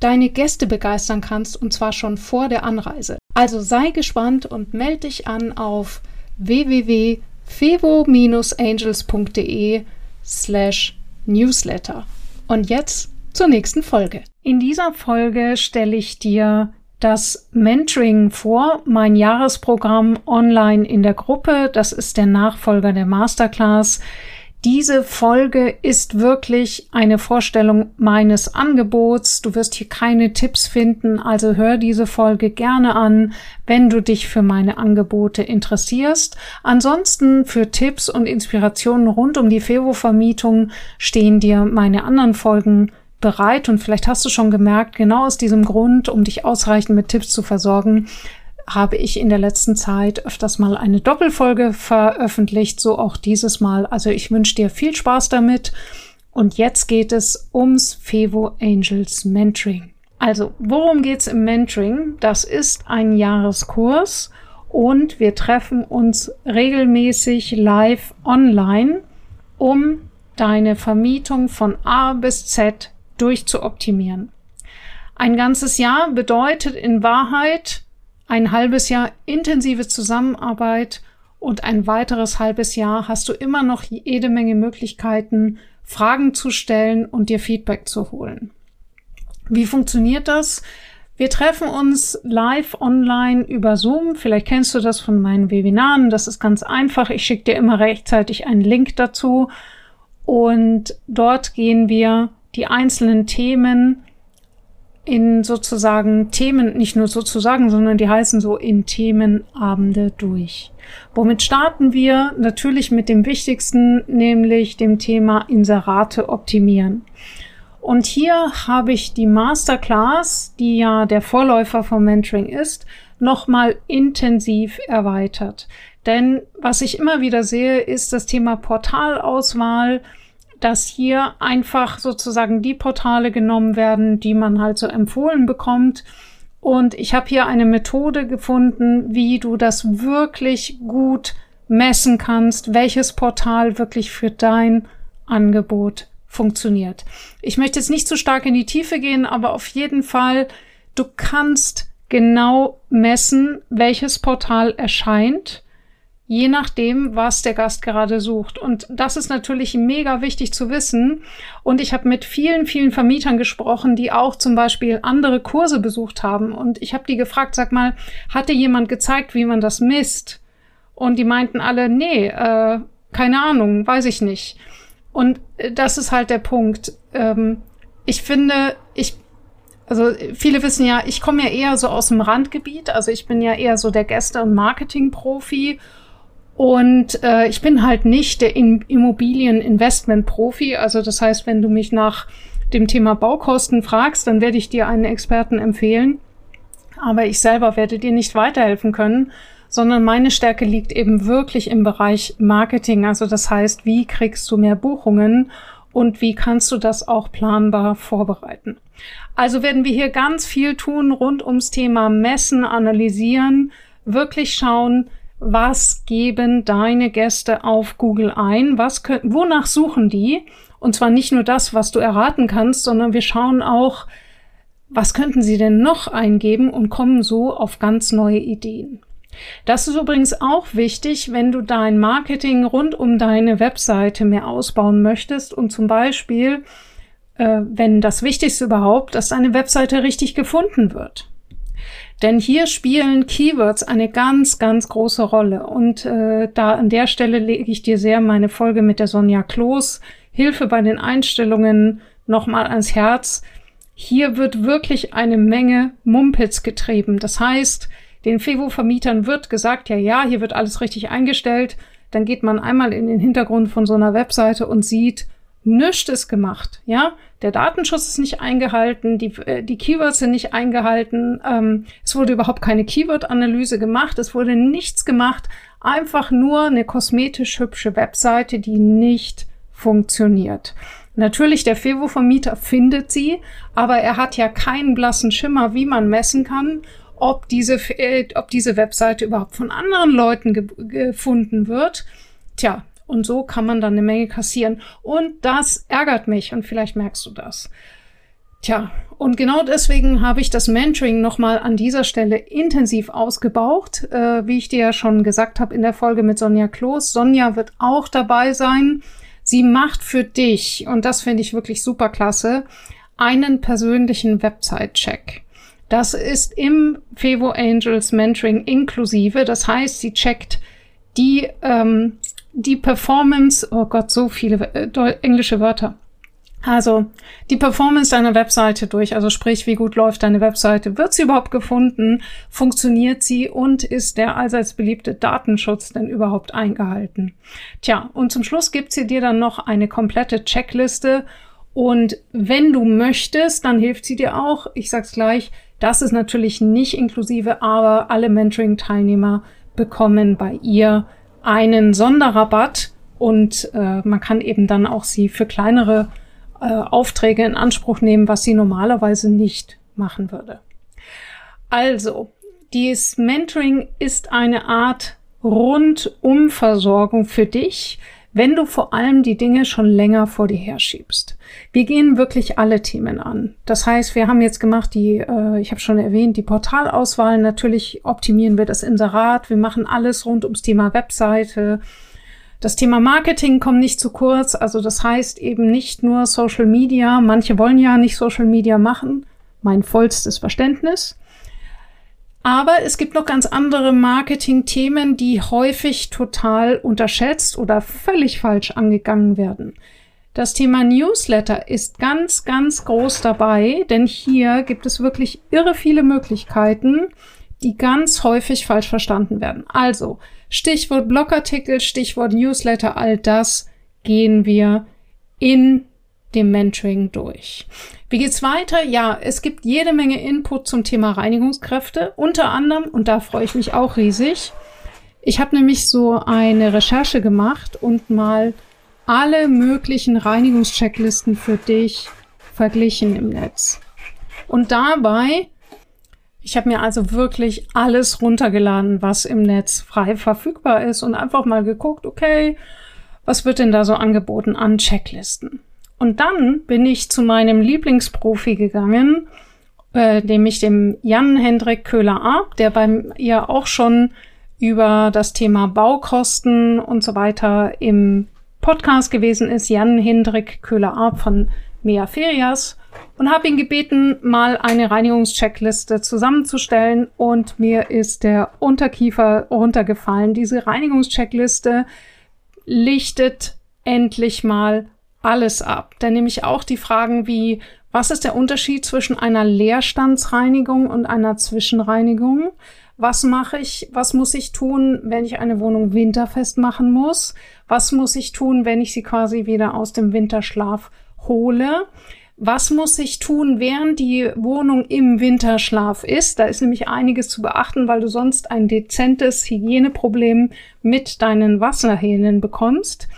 deine Gäste begeistern kannst, und zwar schon vor der Anreise. Also sei gespannt und melde dich an auf www.fevo-angels.de slash newsletter. Und jetzt zur nächsten Folge. In dieser Folge stelle ich dir das Mentoring vor, mein Jahresprogramm online in der Gruppe. Das ist der Nachfolger der Masterclass. Diese Folge ist wirklich eine Vorstellung meines Angebots. Du wirst hier keine Tipps finden, also hör diese Folge gerne an, wenn du dich für meine Angebote interessierst. Ansonsten für Tipps und Inspirationen rund um die Fevo-Vermietung stehen dir meine anderen Folgen bereit und vielleicht hast du schon gemerkt, genau aus diesem Grund, um dich ausreichend mit Tipps zu versorgen, habe ich in der letzten Zeit öfters mal eine Doppelfolge veröffentlicht, so auch dieses Mal. Also ich wünsche dir viel Spaß damit. Und jetzt geht es ums Fevo Angels Mentoring. Also, worum geht's im Mentoring? Das ist ein Jahreskurs und wir treffen uns regelmäßig live online, um deine Vermietung von A bis Z durchzuoptimieren. Ein ganzes Jahr bedeutet in Wahrheit ein halbes Jahr intensive Zusammenarbeit und ein weiteres halbes Jahr hast du immer noch jede Menge Möglichkeiten, Fragen zu stellen und dir Feedback zu holen. Wie funktioniert das? Wir treffen uns live online über Zoom. Vielleicht kennst du das von meinen Webinaren. Das ist ganz einfach. Ich schicke dir immer rechtzeitig einen Link dazu. Und dort gehen wir die einzelnen Themen in sozusagen Themen, nicht nur sozusagen, sondern die heißen so in Themenabende durch. Womit starten wir? Natürlich mit dem wichtigsten, nämlich dem Thema Inserate optimieren. Und hier habe ich die Masterclass, die ja der Vorläufer vom Mentoring ist, nochmal intensiv erweitert. Denn was ich immer wieder sehe, ist das Thema Portalauswahl, dass hier einfach sozusagen die Portale genommen werden, die man halt so empfohlen bekommt. Und ich habe hier eine Methode gefunden, wie du das wirklich gut messen kannst, welches Portal wirklich für dein Angebot funktioniert. Ich möchte jetzt nicht zu stark in die Tiefe gehen, aber auf jeden Fall, du kannst genau messen, welches Portal erscheint je nachdem, was der Gast gerade sucht. Und das ist natürlich mega wichtig zu wissen. Und ich habe mit vielen, vielen Vermietern gesprochen, die auch zum Beispiel andere Kurse besucht haben. Und ich habe die gefragt, sag mal, hatte jemand gezeigt, wie man das misst? Und die meinten alle, nee, äh, keine Ahnung, weiß ich nicht. Und äh, das ist halt der Punkt. Ähm, ich finde, ich also viele wissen ja, ich komme ja eher so aus dem Randgebiet, also ich bin ja eher so der Gäste- und Marketing-Profi und äh, ich bin halt nicht der Immobilieninvestment-Profi. Also das heißt, wenn du mich nach dem Thema Baukosten fragst, dann werde ich dir einen Experten empfehlen. Aber ich selber werde dir nicht weiterhelfen können, sondern meine Stärke liegt eben wirklich im Bereich Marketing. Also das heißt, wie kriegst du mehr Buchungen und wie kannst du das auch planbar vorbereiten? Also werden wir hier ganz viel tun rund ums Thema Messen, analysieren, wirklich schauen, was geben deine Gäste auf Google ein? Was können, wonach suchen die? Und zwar nicht nur das, was du erraten kannst, sondern wir schauen auch, was könnten sie denn noch eingeben und kommen so auf ganz neue Ideen. Das ist übrigens auch wichtig, wenn du dein Marketing rund um deine Webseite mehr ausbauen möchtest und zum Beispiel, äh, wenn das Wichtigste überhaupt, dass deine Webseite richtig gefunden wird. Denn hier spielen Keywords eine ganz, ganz große Rolle. Und äh, da an der Stelle lege ich dir sehr meine Folge mit der Sonja Kloß, Hilfe bei den Einstellungen, nochmal ans Herz. Hier wird wirklich eine Menge Mumpitz getrieben. Das heißt, den Fevo-Vermietern wird gesagt, ja, ja, hier wird alles richtig eingestellt. Dann geht man einmal in den Hintergrund von so einer Webseite und sieht Nichts ist gemacht, ja. Der Datenschutz ist nicht eingehalten, die, äh, die Keywords sind nicht eingehalten, ähm, es wurde überhaupt keine Keyword-Analyse gemacht, es wurde nichts gemacht, einfach nur eine kosmetisch hübsche Webseite, die nicht funktioniert. Natürlich, der Fevo-Vermieter findet sie, aber er hat ja keinen blassen Schimmer, wie man messen kann, ob diese, äh, ob diese Webseite überhaupt von anderen Leuten ge gefunden wird. Tja, und so kann man dann eine Menge kassieren. Und das ärgert mich und vielleicht merkst du das. Tja, und genau deswegen habe ich das Mentoring nochmal an dieser Stelle intensiv ausgebaut. Äh, wie ich dir ja schon gesagt habe in der Folge mit Sonja Kloß. Sonja wird auch dabei sein. Sie macht für dich, und das finde ich wirklich super klasse, einen persönlichen Website-Check. Das ist im Fevo Angels Mentoring inklusive. Das heißt, sie checkt die ähm, die Performance, oh Gott, so viele äh, englische Wörter. Also die Performance deiner Webseite durch, also sprich, wie gut läuft deine Webseite, wird sie überhaupt gefunden, funktioniert sie und ist der allseits beliebte Datenschutz denn überhaupt eingehalten? Tja, und zum Schluss gibt sie dir dann noch eine komplette Checkliste und wenn du möchtest, dann hilft sie dir auch. Ich sag's gleich, das ist natürlich nicht inklusive, aber alle Mentoring-Teilnehmer bekommen bei ihr einen Sonderrabatt und äh, man kann eben dann auch sie für kleinere äh, Aufträge in Anspruch nehmen, was sie normalerweise nicht machen würde. Also, dieses Mentoring ist eine Art Rundumversorgung für dich, wenn du vor allem die Dinge schon länger vor dir herschiebst. Wir gehen wirklich alle Themen an. Das heißt, wir haben jetzt gemacht die, äh, ich habe schon erwähnt, die Portalauswahl. Natürlich optimieren wir das Inserat. Wir machen alles rund ums Thema Webseite. Das Thema Marketing kommt nicht zu kurz. Also das heißt eben nicht nur Social Media. Manche wollen ja nicht Social Media machen. Mein vollstes Verständnis. Aber es gibt noch ganz andere Marketing-Themen, die häufig total unterschätzt oder völlig falsch angegangen werden. Das Thema Newsletter ist ganz, ganz groß dabei, denn hier gibt es wirklich irre viele Möglichkeiten, die ganz häufig falsch verstanden werden. Also Stichwort Blogartikel, Stichwort Newsletter, all das gehen wir in dem Mentoring durch. Wie geht's weiter? Ja, es gibt jede Menge Input zum Thema Reinigungskräfte. Unter anderem, und da freue ich mich auch riesig, ich habe nämlich so eine Recherche gemacht und mal alle möglichen Reinigungschecklisten für dich verglichen im Netz. Und dabei, ich habe mir also wirklich alles runtergeladen, was im Netz frei verfügbar ist und einfach mal geguckt, okay, was wird denn da so angeboten an Checklisten? Und dann bin ich zu meinem Lieblingsprofi gegangen, äh, nämlich dem Jan Hendrik Köhler-Arp, der bei ihr auch schon über das Thema Baukosten und so weiter im Podcast gewesen ist, Jan Hendrik Köhler-Arp von Mea Ferias und habe ihn gebeten, mal eine Reinigungscheckliste zusammenzustellen und mir ist der Unterkiefer runtergefallen. Diese Reinigungscheckliste lichtet endlich mal alles ab. Da nehme ich auch die Fragen wie, was ist der Unterschied zwischen einer Leerstandsreinigung und einer Zwischenreinigung? Was mache ich, was muss ich tun, wenn ich eine Wohnung winterfest machen muss? Was muss ich tun, wenn ich sie quasi wieder aus dem Winterschlaf hole? Was muss ich tun, während die Wohnung im Winterschlaf ist? Da ist nämlich einiges zu beachten, weil du sonst ein dezentes Hygieneproblem mit deinen Wasserhähnen bekommst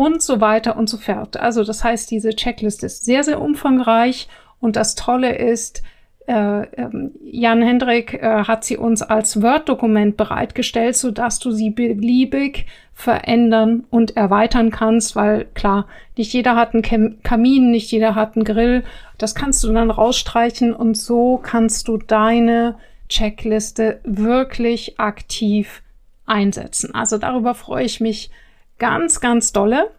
und so weiter und so fort. Also das heißt, diese Checkliste ist sehr, sehr umfangreich und das Tolle ist, äh, ähm, Jan Hendrik äh, hat sie uns als Word-Dokument bereitgestellt, so dass du sie beliebig verändern und erweitern kannst, weil klar, nicht jeder hat einen Kamin, nicht jeder hat einen Grill. Das kannst du dann rausstreichen und so kannst du deine Checkliste wirklich aktiv einsetzen. Also darüber freue ich mich Ganz, ganz dolle.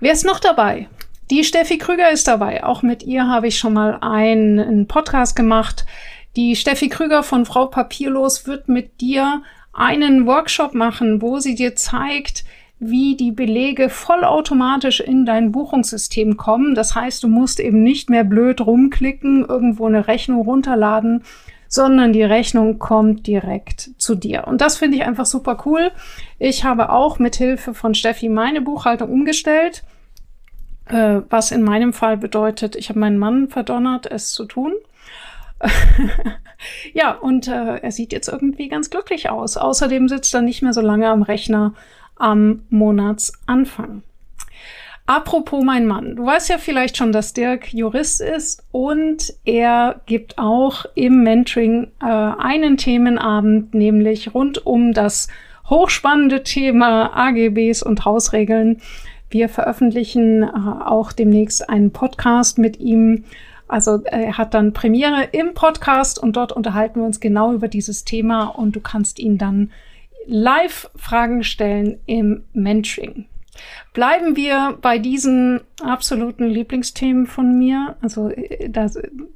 Wer ist noch dabei? Die Steffi Krüger ist dabei. Auch mit ihr habe ich schon mal einen, einen Podcast gemacht. Die Steffi Krüger von Frau Papierlos wird mit dir einen Workshop machen, wo sie dir zeigt, wie die Belege vollautomatisch in dein Buchungssystem kommen. Das heißt, du musst eben nicht mehr blöd rumklicken, irgendwo eine Rechnung runterladen, sondern die Rechnung kommt direkt zu dir. Und das finde ich einfach super cool. Ich habe auch mit Hilfe von Steffi meine Buchhaltung umgestellt. Äh, was in meinem Fall bedeutet, ich habe meinen Mann verdonnert, es zu tun. ja, und äh, er sieht jetzt irgendwie ganz glücklich aus. Außerdem sitzt er nicht mehr so lange am Rechner am Monatsanfang. Apropos mein Mann, du weißt ja vielleicht schon, dass Dirk Jurist ist und er gibt auch im Mentoring äh, einen Themenabend, nämlich rund um das hochspannende Thema AGBs und Hausregeln. Wir veröffentlichen äh, auch demnächst einen Podcast mit ihm. Also er hat dann Premiere im Podcast und dort unterhalten wir uns genau über dieses Thema und du kannst ihn dann live Fragen stellen im Mentoring. Bleiben wir bei diesen absoluten Lieblingsthemen von mir. Also äh, da,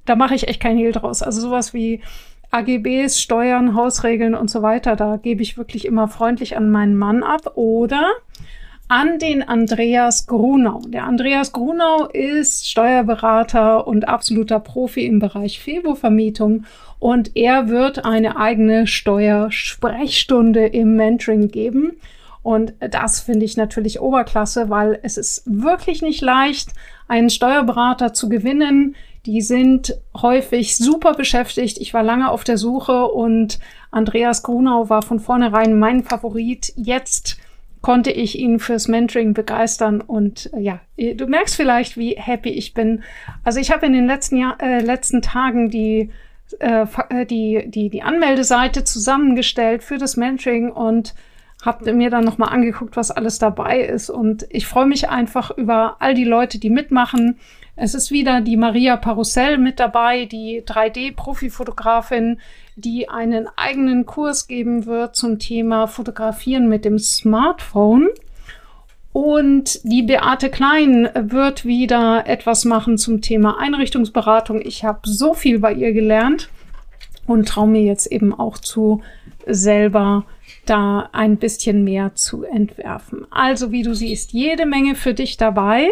da mache ich echt kein Hehl draus. Also sowas wie AGBs, Steuern, Hausregeln und so weiter, da gebe ich wirklich immer freundlich an meinen Mann ab. Oder an den Andreas Grunau. Der Andreas Grunau ist Steuerberater und absoluter Profi im Bereich Febo-Vermietung und er wird eine eigene Steuersprechstunde im Mentoring geben. Und das finde ich natürlich Oberklasse, weil es ist wirklich nicht leicht, einen Steuerberater zu gewinnen. Die sind häufig super beschäftigt. Ich war lange auf der Suche und Andreas Grunau war von vornherein mein Favorit. Jetzt konnte ich ihn fürs Mentoring begeistern und äh, ja, du merkst vielleicht, wie happy ich bin. Also ich habe in den letzten Jahr, äh, letzten Tagen die äh, äh die die die Anmeldeseite zusammengestellt für das Mentoring und habe mir dann noch mal angeguckt, was alles dabei ist und ich freue mich einfach über all die Leute, die mitmachen. Es ist wieder die Maria Parussell mit dabei, die 3D-Profifotografin, die einen eigenen Kurs geben wird zum Thema Fotografieren mit dem Smartphone. Und die Beate Klein wird wieder etwas machen zum Thema Einrichtungsberatung. Ich habe so viel bei ihr gelernt und traue mir jetzt eben auch zu, selber da ein bisschen mehr zu entwerfen. Also wie du siehst, jede Menge für dich dabei.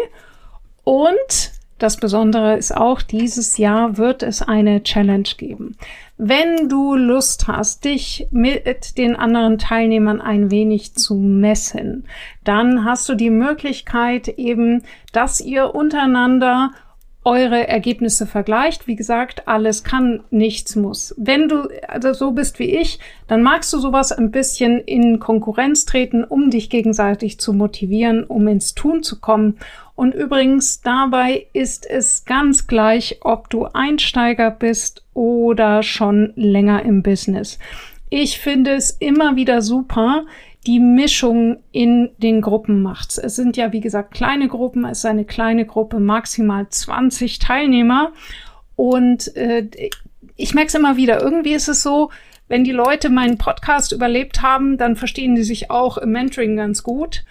Und das Besondere ist auch, dieses Jahr wird es eine Challenge geben. Wenn du Lust hast, dich mit den anderen Teilnehmern ein wenig zu messen, dann hast du die Möglichkeit eben, dass ihr untereinander eure Ergebnisse vergleicht. Wie gesagt, alles kann, nichts muss. Wenn du also so bist wie ich, dann magst du sowas ein bisschen in Konkurrenz treten, um dich gegenseitig zu motivieren, um ins Tun zu kommen. Und übrigens, dabei ist es ganz gleich, ob du Einsteiger bist oder schon länger im Business. Ich finde es immer wieder super, die Mischung in den Gruppen macht. Es sind ja, wie gesagt, kleine Gruppen. Es ist eine kleine Gruppe, maximal 20 Teilnehmer. Und äh, ich merke es immer wieder. Irgendwie ist es so, wenn die Leute meinen Podcast überlebt haben, dann verstehen die sich auch im Mentoring ganz gut.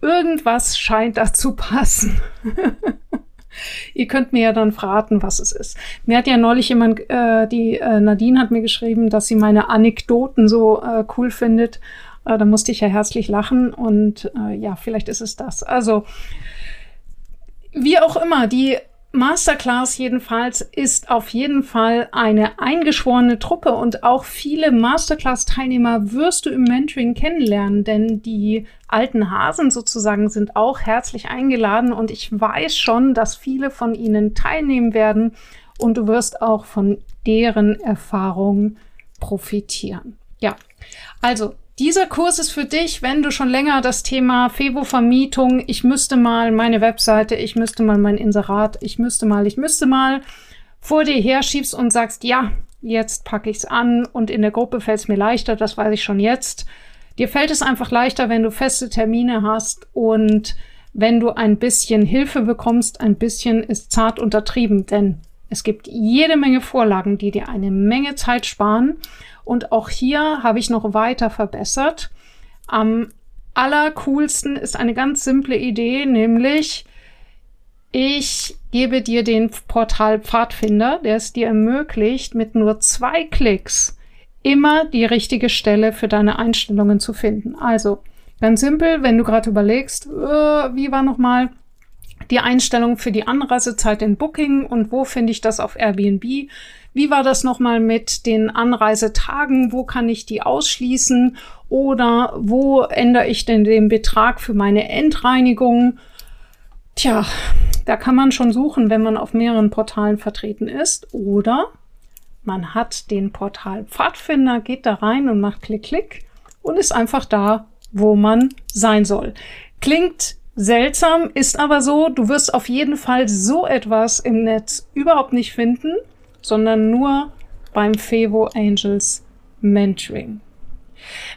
Irgendwas scheint da zu passen. Ihr könnt mir ja dann verraten, was es ist. Mir hat ja neulich jemand, äh, die äh, Nadine hat mir geschrieben, dass sie meine Anekdoten so äh, cool findet. Äh, da musste ich ja herzlich lachen und äh, ja, vielleicht ist es das. Also, wie auch immer, die Masterclass jedenfalls ist auf jeden Fall eine eingeschworene Truppe und auch viele Masterclass-Teilnehmer wirst du im Mentoring kennenlernen, denn die alten Hasen sozusagen sind auch herzlich eingeladen und ich weiß schon, dass viele von ihnen teilnehmen werden und du wirst auch von deren Erfahrungen profitieren. Ja, also dieser Kurs ist für dich, wenn du schon länger das Thema Fevo-Vermietung, ich müsste mal meine Webseite, ich müsste mal mein Inserat, ich müsste mal, ich müsste mal vor dir herschiebst und sagst, ja, jetzt packe ich's an und in der Gruppe fällt es mir leichter, das weiß ich schon jetzt. Dir fällt es einfach leichter, wenn du feste Termine hast und wenn du ein bisschen Hilfe bekommst, ein bisschen ist zart untertrieben, denn es gibt jede Menge Vorlagen, die dir eine Menge Zeit sparen und auch hier habe ich noch weiter verbessert. Am allercoolsten ist eine ganz simple Idee, nämlich ich gebe dir den Portal Pfadfinder, der es dir ermöglicht, mit nur zwei Klicks immer die richtige Stelle für deine Einstellungen zu finden. Also ganz simpel, wenn du gerade überlegst, äh, wie war nochmal die Einstellung für die Anreisezeit in Booking und wo finde ich das auf Airbnb? Wie war das nochmal mit den Anreisetagen? Wo kann ich die ausschließen? Oder wo ändere ich denn den Betrag für meine Endreinigung? Tja, da kann man schon suchen, wenn man auf mehreren Portalen vertreten ist. Oder man hat den Portal Pfadfinder, geht da rein und macht Klick, Klick und ist einfach da, wo man sein soll. Klingt seltsam, ist aber so, du wirst auf jeden Fall so etwas im Netz überhaupt nicht finden, sondern nur beim Fevo Angels Mentoring.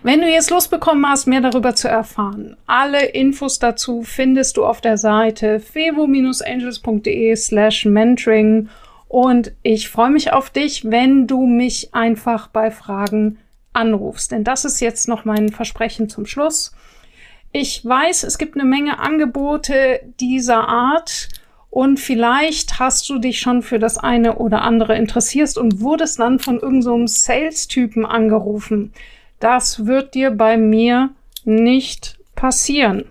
Wenn du jetzt Lust bekommen hast, mehr darüber zu erfahren, alle Infos dazu findest du auf der Seite fevo-angels.de slash mentoring und ich freue mich auf dich, wenn du mich einfach bei Fragen anrufst. Denn das ist jetzt noch mein Versprechen zum Schluss. Ich weiß, es gibt eine Menge Angebote dieser Art und vielleicht hast du dich schon für das eine oder andere interessierst und wurdest dann von irgendeinem so Sales-Typen angerufen. Das wird dir bei mir nicht passieren.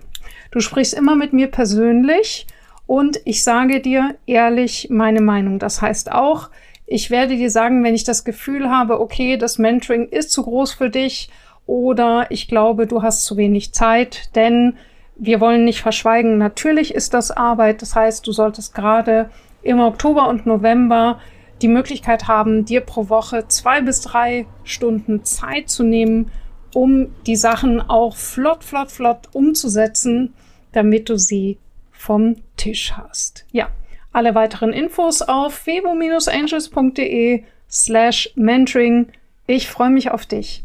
Du sprichst immer mit mir persönlich und ich sage dir ehrlich meine Meinung. Das heißt auch, ich werde dir sagen, wenn ich das Gefühl habe, okay, das Mentoring ist zu groß für dich oder ich glaube, du hast zu wenig Zeit, denn wir wollen nicht verschweigen, natürlich ist das Arbeit. Das heißt, du solltest gerade im Oktober und November die Möglichkeit haben, dir pro Woche zwei bis drei Stunden Zeit zu nehmen, um die Sachen auch flott, flott, flott umzusetzen, damit du sie vom Tisch hast. Ja, alle weiteren Infos auf febo-angels.de slash mentoring. Ich freue mich auf dich.